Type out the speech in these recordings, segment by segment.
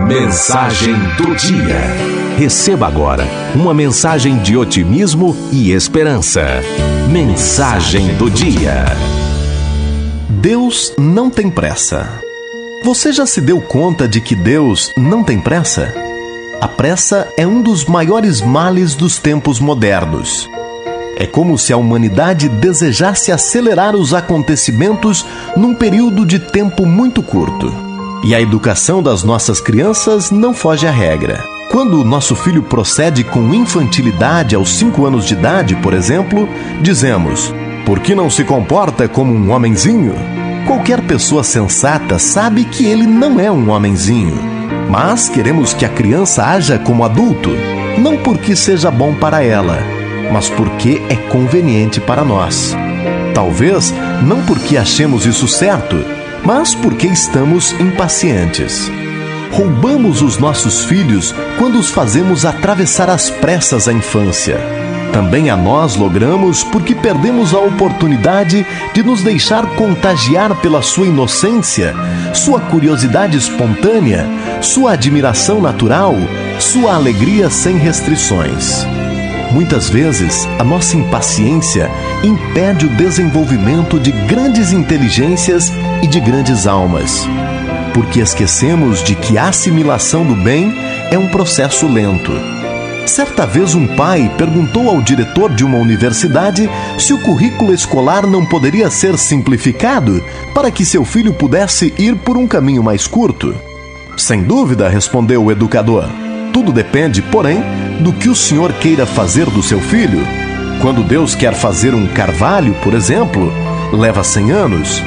Mensagem do dia. Receba agora uma mensagem de otimismo e esperança. Mensagem do dia. Deus não tem pressa. Você já se deu conta de que Deus não tem pressa? A pressa é um dos maiores males dos tempos modernos. É como se a humanidade desejasse acelerar os acontecimentos num período de tempo muito curto. E a educação das nossas crianças não foge à regra. Quando o nosso filho procede com infantilidade aos 5 anos de idade, por exemplo, dizemos: Por que não se comporta como um homenzinho? Qualquer pessoa sensata sabe que ele não é um homenzinho. Mas queremos que a criança haja como adulto, não porque seja bom para ela, mas porque é conveniente para nós. Talvez não porque achemos isso certo, mas porque estamos impacientes. Roubamos os nossos filhos quando os fazemos atravessar às pressas a infância. Também a nós logramos porque perdemos a oportunidade de nos deixar contagiar pela sua inocência, sua curiosidade espontânea, sua admiração natural, sua alegria sem restrições. Muitas vezes, a nossa impaciência impede o desenvolvimento de grandes inteligências e de grandes almas, porque esquecemos de que a assimilação do bem é um processo lento. Certa vez, um pai perguntou ao diretor de uma universidade se o currículo escolar não poderia ser simplificado para que seu filho pudesse ir por um caminho mais curto. Sem dúvida, respondeu o educador. Tudo depende, porém, do que o senhor queira fazer do seu filho. Quando Deus quer fazer um carvalho, por exemplo, leva cem anos.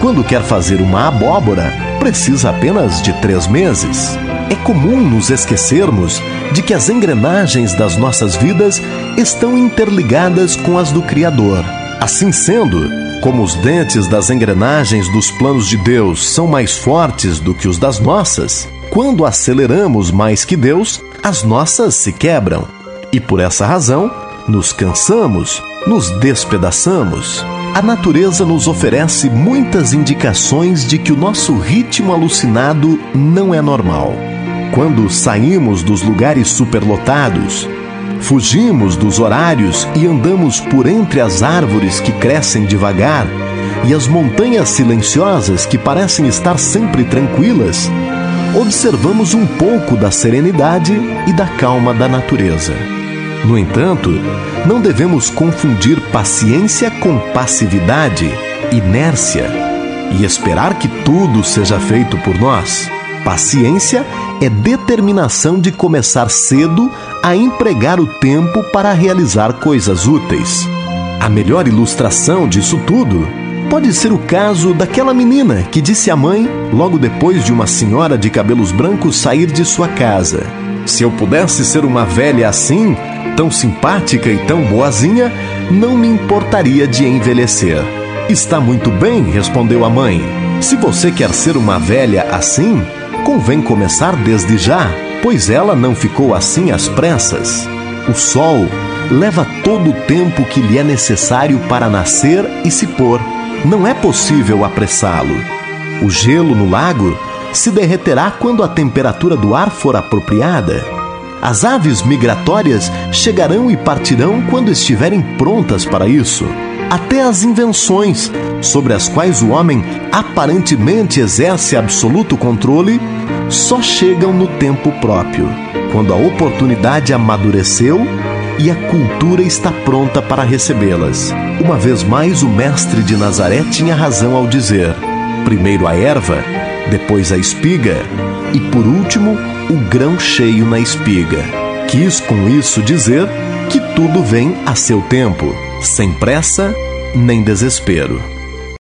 Quando quer fazer uma abóbora, precisa apenas de três meses. É comum nos esquecermos de que as engrenagens das nossas vidas estão interligadas com as do Criador. Assim sendo, como os dentes das engrenagens dos planos de Deus são mais fortes do que os das nossas, quando aceleramos mais que Deus, as nossas se quebram. E por essa razão, nos cansamos, nos despedaçamos. A natureza nos oferece muitas indicações de que o nosso ritmo alucinado não é normal. Quando saímos dos lugares superlotados, fugimos dos horários e andamos por entre as árvores que crescem devagar e as montanhas silenciosas que parecem estar sempre tranquilas, observamos um pouco da serenidade e da calma da natureza. No entanto, não devemos confundir paciência com passividade, inércia e esperar que tudo seja feito por nós. Paciência é determinação de começar cedo a empregar o tempo para realizar coisas úteis. A melhor ilustração disso tudo Pode ser o caso daquela menina que disse à mãe, logo depois de uma senhora de cabelos brancos sair de sua casa: Se eu pudesse ser uma velha assim, tão simpática e tão boazinha, não me importaria de envelhecer. Está muito bem, respondeu a mãe. Se você quer ser uma velha assim, convém começar desde já, pois ela não ficou assim às pressas. O sol leva todo o tempo que lhe é necessário para nascer e se pôr não é possível apressá-lo. O gelo no lago se derreterá quando a temperatura do ar for apropriada. As aves migratórias chegarão e partirão quando estiverem prontas para isso. Até as invenções, sobre as quais o homem aparentemente exerce absoluto controle, só chegam no tempo próprio, quando a oportunidade amadureceu e a cultura está pronta para recebê-las. Uma vez mais, o mestre de Nazaré tinha razão ao dizer: primeiro a erva, depois a espiga e por último o grão cheio na espiga. Quis com isso dizer que tudo vem a seu tempo, sem pressa nem desespero.